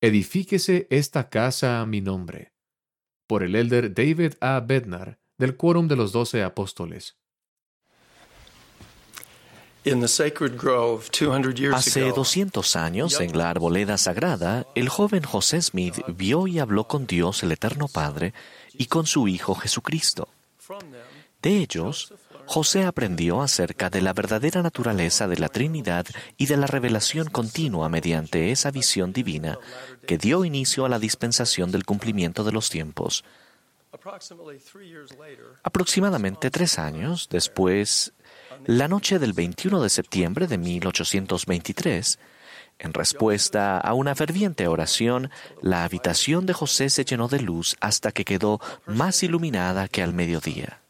Edifíquese esta casa a mi nombre. Por el elder David A. Bednar, del Quórum de los Doce Apóstoles. Hace 200 años, en la arboleda sagrada, el joven José Smith vio y habló con Dios el Eterno Padre y con su Hijo Jesucristo. De ellos, José aprendió acerca de la verdadera naturaleza de la Trinidad y de la revelación continua mediante esa visión divina que dio inicio a la dispensación del cumplimiento de los tiempos. Aproximadamente tres años después, la noche del 21 de septiembre de 1823, en respuesta a una ferviente oración, la habitación de José se llenó de luz hasta que quedó más iluminada que al mediodía.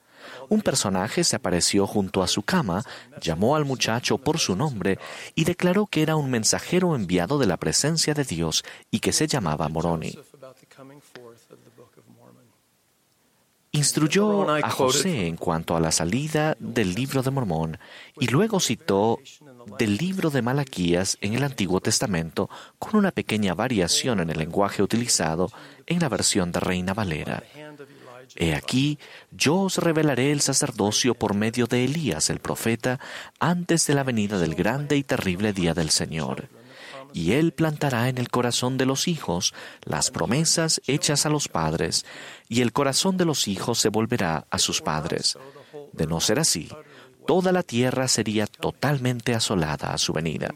Un personaje se apareció junto a su cama, llamó al muchacho por su nombre y declaró que era un mensajero enviado de la presencia de Dios y que se llamaba Moroni. Instruyó a José en cuanto a la salida del libro de Mormón y luego citó del libro de Malaquías en el Antiguo Testamento con una pequeña variación en el lenguaje utilizado en la versión de Reina Valera. He aquí, yo os revelaré el sacerdocio por medio de Elías el profeta antes de la venida del grande y terrible día del Señor y él plantará en el corazón de los hijos las promesas hechas a los padres, y el corazón de los hijos se volverá a sus padres. De no ser así, toda la tierra sería totalmente asolada a su venida.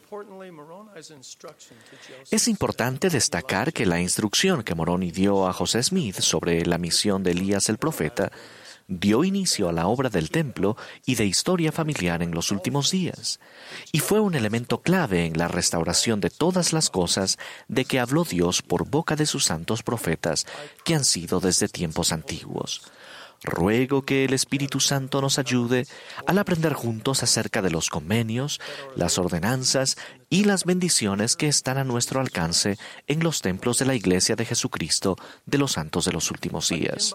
Es importante destacar que la instrucción que Moroni dio a José Smith sobre la misión de Elías el profeta dio inicio a la obra del templo y de historia familiar en los últimos días, y fue un elemento clave en la restauración de todas las cosas de que habló Dios por boca de sus santos profetas que han sido desde tiempos antiguos. Ruego que el Espíritu Santo nos ayude al aprender juntos acerca de los convenios, las ordenanzas y las bendiciones que están a nuestro alcance en los templos de la Iglesia de Jesucristo de los santos de los últimos días.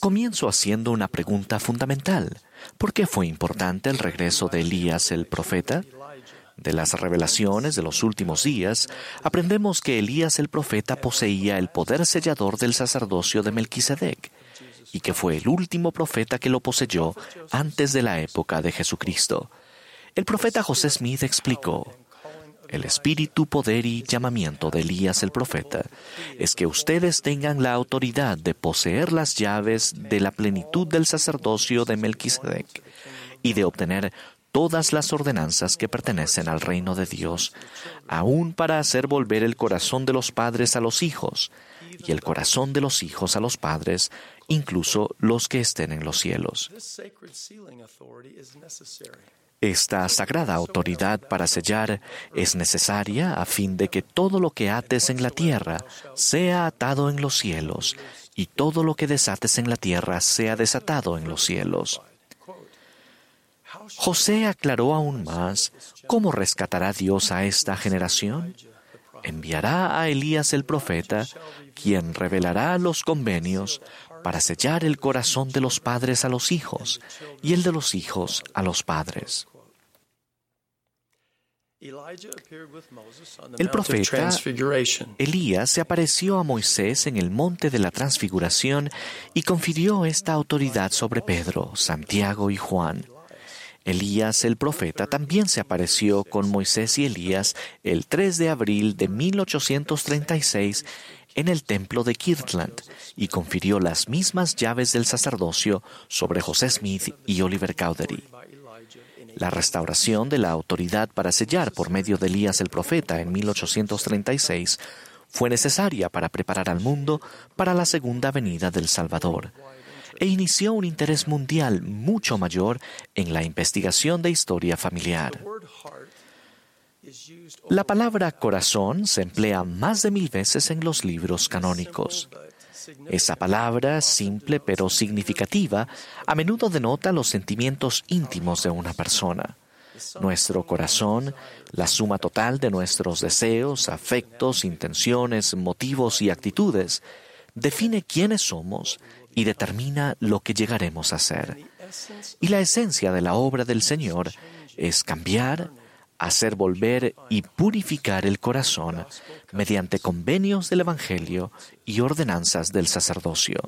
Comienzo haciendo una pregunta fundamental. ¿Por qué fue importante el regreso de Elías el profeta? De las revelaciones de los últimos días, aprendemos que Elías el profeta poseía el poder sellador del sacerdocio de Melquisedec y que fue el último profeta que lo poseyó antes de la época de Jesucristo. El profeta José Smith explicó, el espíritu, poder y llamamiento de Elías el profeta es que ustedes tengan la autoridad de poseer las llaves de la plenitud del sacerdocio de Melquisedec y de obtener todas las ordenanzas que pertenecen al reino de Dios, aún para hacer volver el corazón de los padres a los hijos y el corazón de los hijos a los padres, incluso los que estén en los cielos. Esta sagrada autoridad para sellar es necesaria a fin de que todo lo que ates en la tierra sea atado en los cielos y todo lo que desates en la tierra sea desatado en los cielos. José aclaró aún más cómo rescatará Dios a esta generación. Enviará a Elías el profeta, quien revelará los convenios para sellar el corazón de los padres a los hijos y el de los hijos a los padres. El profeta Elías se apareció a Moisés en el monte de la transfiguración y confirió esta autoridad sobre Pedro, Santiago y Juan. Elías el profeta también se apareció con Moisés y Elías el 3 de abril de 1836 en el templo de Kirtland y confirió las mismas llaves del sacerdocio sobre José Smith y Oliver Cowdery. La restauración de la autoridad para sellar por medio de Elías el profeta en 1836 fue necesaria para preparar al mundo para la segunda venida del Salvador e inició un interés mundial mucho mayor en la investigación de historia familiar. La palabra corazón se emplea más de mil veces en los libros canónicos. Esa palabra, simple pero significativa, a menudo denota los sentimientos íntimos de una persona. Nuestro corazón, la suma total de nuestros deseos, afectos, intenciones, motivos y actitudes, define quiénes somos y determina lo que llegaremos a ser. Y la esencia de la obra del Señor es cambiar, hacer volver y purificar el corazón mediante convenios del Evangelio y ordenanzas del sacerdocio.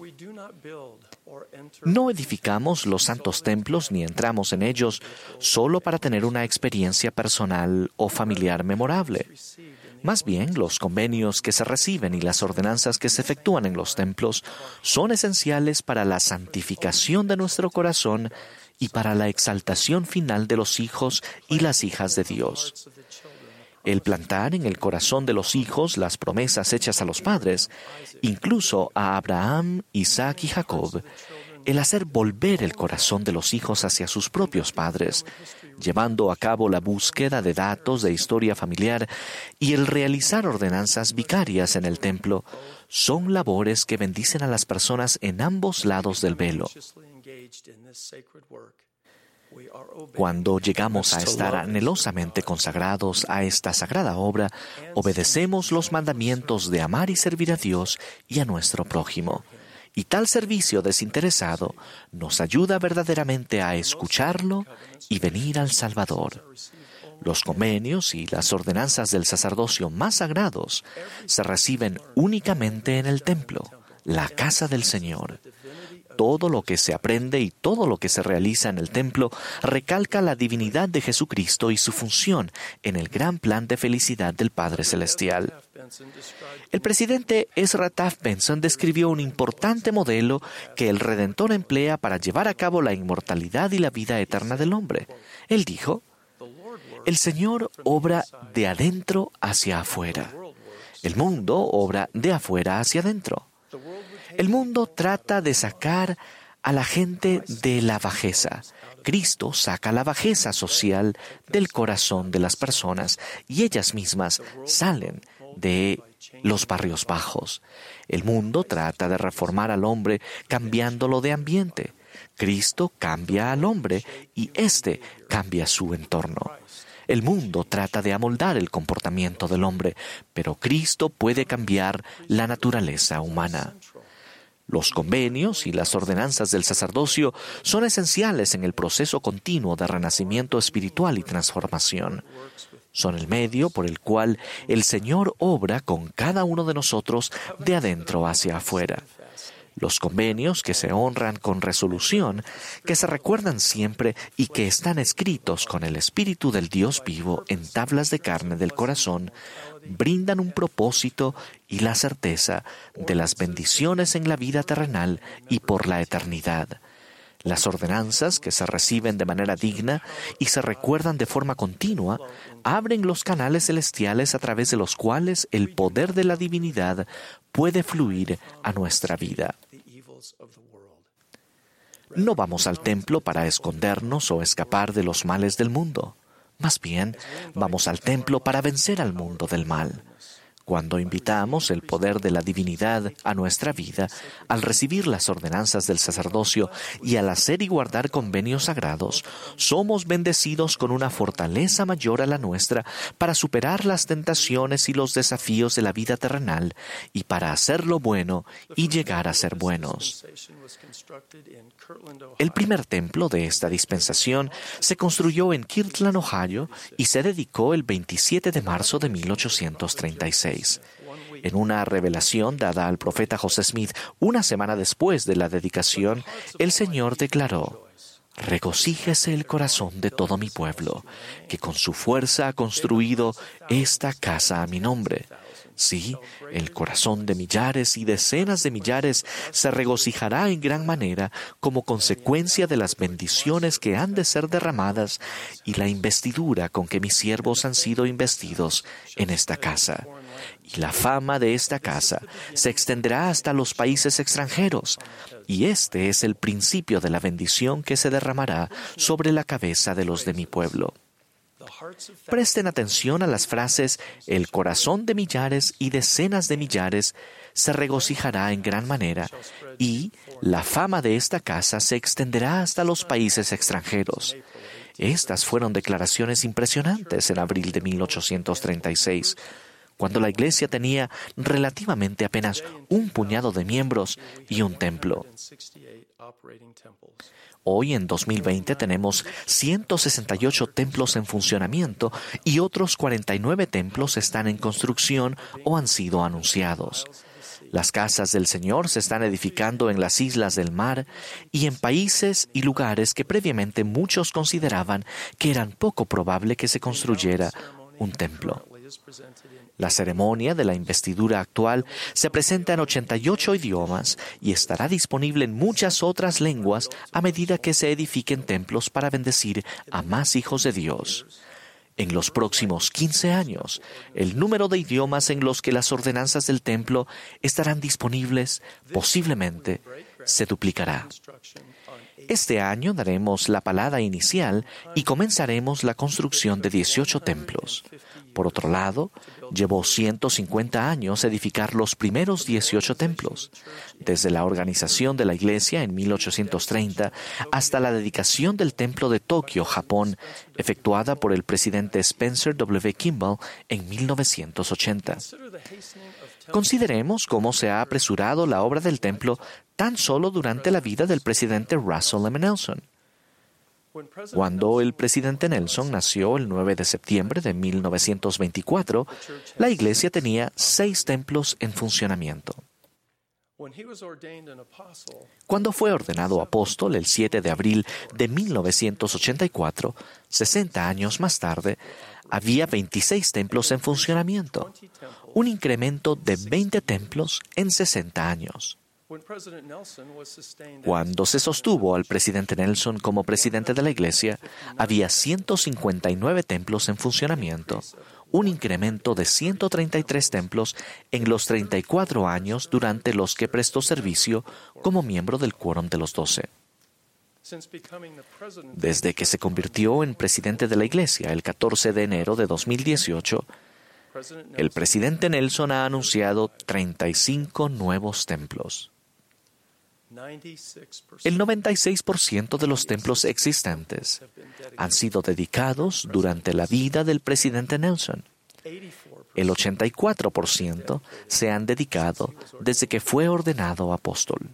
No edificamos los santos templos ni entramos en ellos solo para tener una experiencia personal o familiar memorable. Más bien, los convenios que se reciben y las ordenanzas que se efectúan en los templos son esenciales para la santificación de nuestro corazón y para la exaltación final de los hijos y las hijas de Dios. El plantar en el corazón de los hijos las promesas hechas a los padres, incluso a Abraham, Isaac y Jacob, el hacer volver el corazón de los hijos hacia sus propios padres, llevando a cabo la búsqueda de datos de historia familiar y el realizar ordenanzas vicarias en el templo, son labores que bendicen a las personas en ambos lados del velo. Cuando llegamos a estar anhelosamente consagrados a esta sagrada obra, obedecemos los mandamientos de amar y servir a Dios y a nuestro prójimo. Y tal servicio desinteresado nos ayuda verdaderamente a escucharlo y venir al Salvador. Los convenios y las ordenanzas del sacerdocio más sagrados se reciben únicamente en el templo, la casa del Señor. Todo lo que se aprende y todo lo que se realiza en el templo recalca la divinidad de Jesucristo y su función en el gran plan de felicidad del Padre Celestial. El presidente Ezra Taft Benson describió un importante modelo que el Redentor emplea para llevar a cabo la inmortalidad y la vida eterna del hombre. Él dijo, el Señor obra de adentro hacia afuera. El mundo obra de afuera hacia adentro. El mundo trata de sacar a la gente de la bajeza. Cristo saca la bajeza social del corazón de las personas y ellas mismas salen de los barrios bajos. El mundo trata de reformar al hombre cambiándolo de ambiente. Cristo cambia al hombre y éste cambia su entorno. El mundo trata de amoldar el comportamiento del hombre, pero Cristo puede cambiar la naturaleza humana. Los convenios y las ordenanzas del sacerdocio son esenciales en el proceso continuo de renacimiento espiritual y transformación. Son el medio por el cual el Señor obra con cada uno de nosotros de adentro hacia afuera. Los convenios que se honran con resolución, que se recuerdan siempre y que están escritos con el Espíritu del Dios vivo en tablas de carne del corazón, brindan un propósito y la certeza de las bendiciones en la vida terrenal y por la eternidad. Las ordenanzas que se reciben de manera digna y se recuerdan de forma continua abren los canales celestiales a través de los cuales el poder de la divinidad puede fluir a nuestra vida. No vamos al templo para escondernos o escapar de los males del mundo. Más bien, vamos al templo para vencer al mundo del mal. Cuando invitamos el poder de la divinidad a nuestra vida, al recibir las ordenanzas del sacerdocio y al hacer y guardar convenios sagrados, somos bendecidos con una fortaleza mayor a la nuestra para superar las tentaciones y los desafíos de la vida terrenal y para hacer lo bueno y llegar a ser buenos. El primer templo de esta dispensación se construyó en Kirtland, Ohio, y se dedicó el 27 de marzo de 1836. En una revelación dada al profeta José Smith una semana después de la dedicación, el Señor declaró, Regocíjese el corazón de todo mi pueblo, que con su fuerza ha construido esta casa a mi nombre. Sí, el corazón de millares y decenas de millares se regocijará en gran manera como consecuencia de las bendiciones que han de ser derramadas y la investidura con que mis siervos han sido investidos en esta casa. Y la fama de esta casa se extenderá hasta los países extranjeros, y este es el principio de la bendición que se derramará sobre la cabeza de los de mi pueblo. Presten atención a las frases el corazón de millares y decenas de millares se regocijará en gran manera y la fama de esta casa se extenderá hasta los países extranjeros. Estas fueron declaraciones impresionantes en abril de 1836, cuando la iglesia tenía relativamente apenas un puñado de miembros y un templo. Hoy, en 2020, tenemos 168 templos en funcionamiento y otros 49 templos están en construcción o han sido anunciados. Las casas del Señor se están edificando en las islas del mar y en países y lugares que previamente muchos consideraban que eran poco probable que se construyera un templo. La ceremonia de la investidura actual se presenta en 88 idiomas y estará disponible en muchas otras lenguas a medida que se edifiquen templos para bendecir a más hijos de Dios. En los próximos 15 años, el número de idiomas en los que las ordenanzas del templo estarán disponibles posiblemente se duplicará. Este año daremos la palada inicial y comenzaremos la construcción de 18 templos. Por otro lado, llevó 150 años edificar los primeros 18 templos, desde la organización de la iglesia en 1830 hasta la dedicación del templo de Tokio, Japón, efectuada por el presidente Spencer W. Kimball en 1980. Consideremos cómo se ha apresurado la obra del templo tan solo durante la vida del presidente Russell M. Nelson. Cuando el presidente Nelson nació el 9 de septiembre de 1924, la iglesia tenía seis templos en funcionamiento. Cuando fue ordenado apóstol el 7 de abril de 1984, 60 años más tarde, había 26 templos en funcionamiento, un incremento de 20 templos en 60 años. Cuando se sostuvo al presidente Nelson como presidente de la iglesia, había 159 templos en funcionamiento, un incremento de 133 templos en los 34 años durante los que prestó servicio como miembro del Quórum de los Doce. Desde que se convirtió en presidente de la Iglesia el 14 de enero de 2018, el presidente Nelson ha anunciado 35 nuevos templos. El 96% de los templos existentes han sido dedicados durante la vida del presidente Nelson. El 84% se han dedicado desde que fue ordenado apóstol.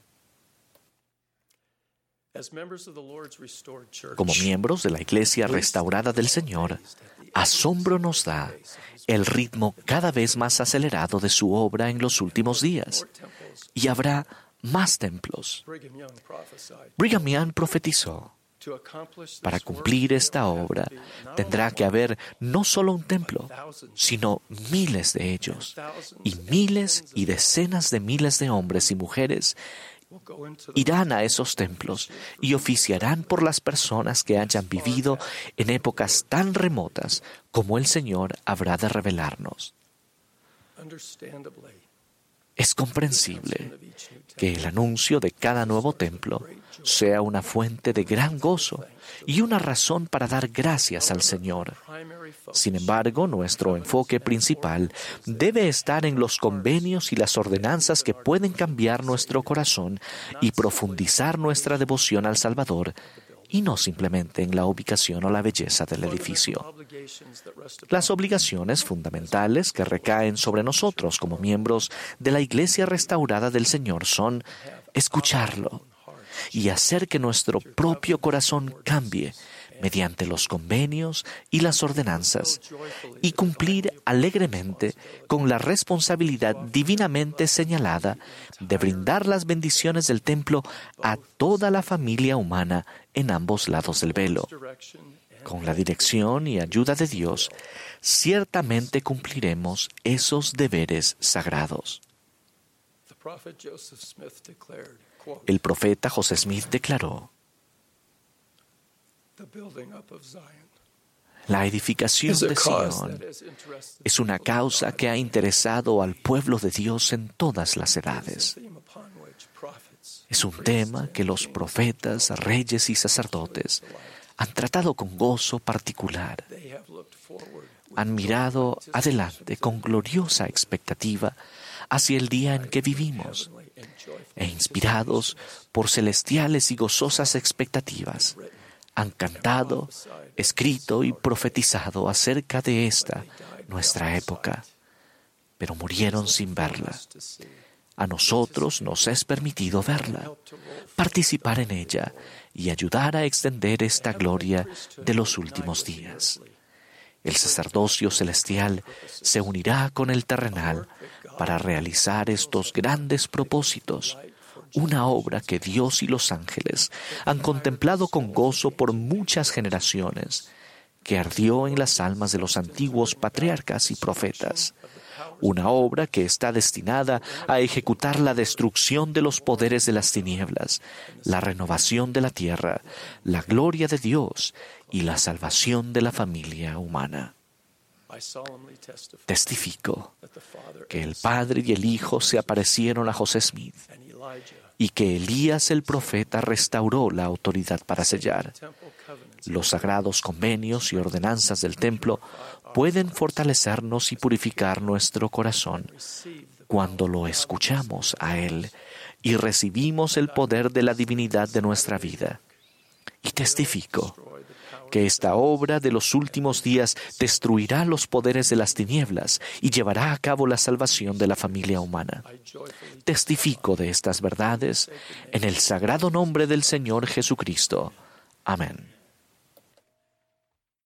Como miembros de la Iglesia restaurada del Señor, asombro nos da el ritmo cada vez más acelerado de su obra en los últimos días. Y habrá más templos. Brigham Young profetizó, para cumplir esta obra tendrá que haber no solo un templo, sino miles de ellos, y miles y decenas de miles de hombres y mujeres irán a esos templos y oficiarán por las personas que hayan vivido en épocas tan remotas como el Señor habrá de revelarnos. Es comprensible que el anuncio de cada nuevo templo sea una fuente de gran gozo y una razón para dar gracias al Señor. Sin embargo, nuestro enfoque principal debe estar en los convenios y las ordenanzas que pueden cambiar nuestro corazón y profundizar nuestra devoción al Salvador y no simplemente en la ubicación o la belleza del edificio. Las obligaciones fundamentales que recaen sobre nosotros como miembros de la Iglesia restaurada del Señor son escucharlo y hacer que nuestro propio corazón cambie mediante los convenios y las ordenanzas, y cumplir alegremente con la responsabilidad divinamente señalada de brindar las bendiciones del templo a toda la familia humana en ambos lados del velo. Con la dirección y ayuda de Dios, ciertamente cumpliremos esos deberes sagrados. El profeta José Smith declaró, la edificación de Sion es una causa que ha interesado al pueblo de Dios en todas las edades. Es un tema que los profetas, reyes y sacerdotes han tratado con gozo particular. Han mirado adelante con gloriosa expectativa hacia el día en que vivimos e inspirados por celestiales y gozosas expectativas han cantado, escrito y profetizado acerca de esta, nuestra época. pero murieron sin verla. A nosotros nos es permitido verla, participar en ella y ayudar a extender esta gloria de los últimos días. El sacerdocio celestial se unirá con el terrenal para realizar estos grandes propósitos, una obra que Dios y los ángeles han contemplado con gozo por muchas generaciones, que ardió en las almas de los antiguos patriarcas y profetas una obra que está destinada a ejecutar la destrucción de los poderes de las tinieblas, la renovación de la tierra, la gloria de Dios y la salvación de la familia humana. Testifico que el Padre y el Hijo se aparecieron a José Smith y que Elías el profeta restauró la autoridad para sellar. Los sagrados convenios y ordenanzas del templo pueden fortalecernos y purificar nuestro corazón cuando lo escuchamos a Él y recibimos el poder de la divinidad de nuestra vida. Y testifico que esta obra de los últimos días destruirá los poderes de las tinieblas y llevará a cabo la salvación de la familia humana. Testifico de estas verdades en el sagrado nombre del Señor Jesucristo. Amén.